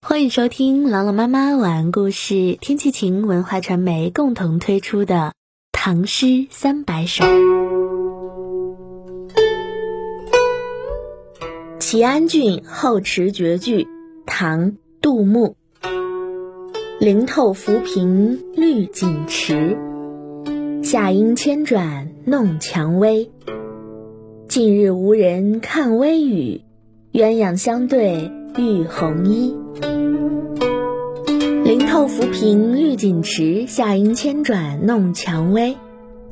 欢迎收听朗朗妈妈晚安故事，天气晴文化传媒共同推出的《唐诗三百首》。《齐安郡后池绝句》唐·杜牧。灵透浮萍绿锦池，夏阴千转弄蔷薇。近日无人看微雨，鸳鸯相对玉红衣。灵透浮萍绿锦池，夏阴千转弄蔷薇。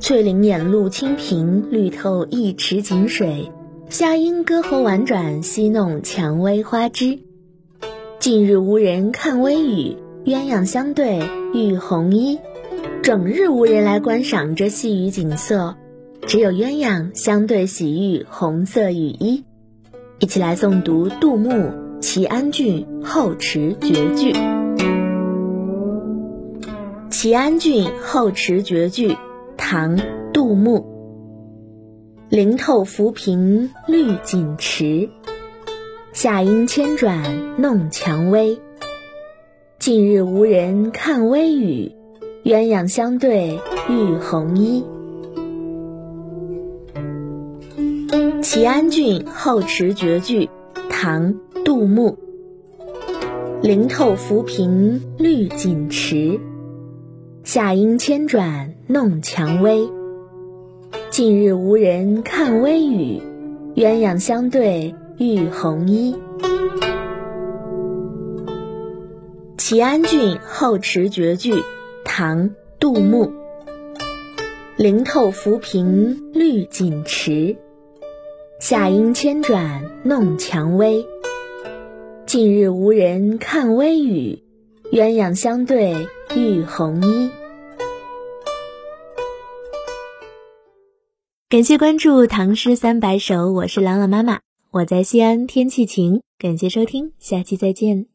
翠林掩露清平，绿透一池锦水。夏阴歌喉婉转，戏弄蔷薇花枝。近日无人看微雨，鸳鸯相对浴红衣。整日无人来观赏这细雨景色，只有鸳鸯相对洗浴红色雨衣。一起来诵读杜牧《齐安郡后池绝句》。《齐安郡后池绝句》唐·杜牧。灵透浮萍绿锦池，夏阴千转弄蔷薇。近日无人看微雨，鸳鸯相对浴红衣。《齐安郡后池绝句》唐·杜牧。灵透浮萍绿锦池。夏阴千转弄蔷薇，近日无人看微雨，鸳鸯相对浴红衣。《齐安郡后池绝句》唐·杜牧。灵透浮萍绿锦池，夏阴千转弄蔷薇。近日无人看微雨，鸳鸯相对浴红衣。感谢关注《唐诗三百首》，我是朗朗妈妈，我在西安，天气晴。感谢收听，下期再见。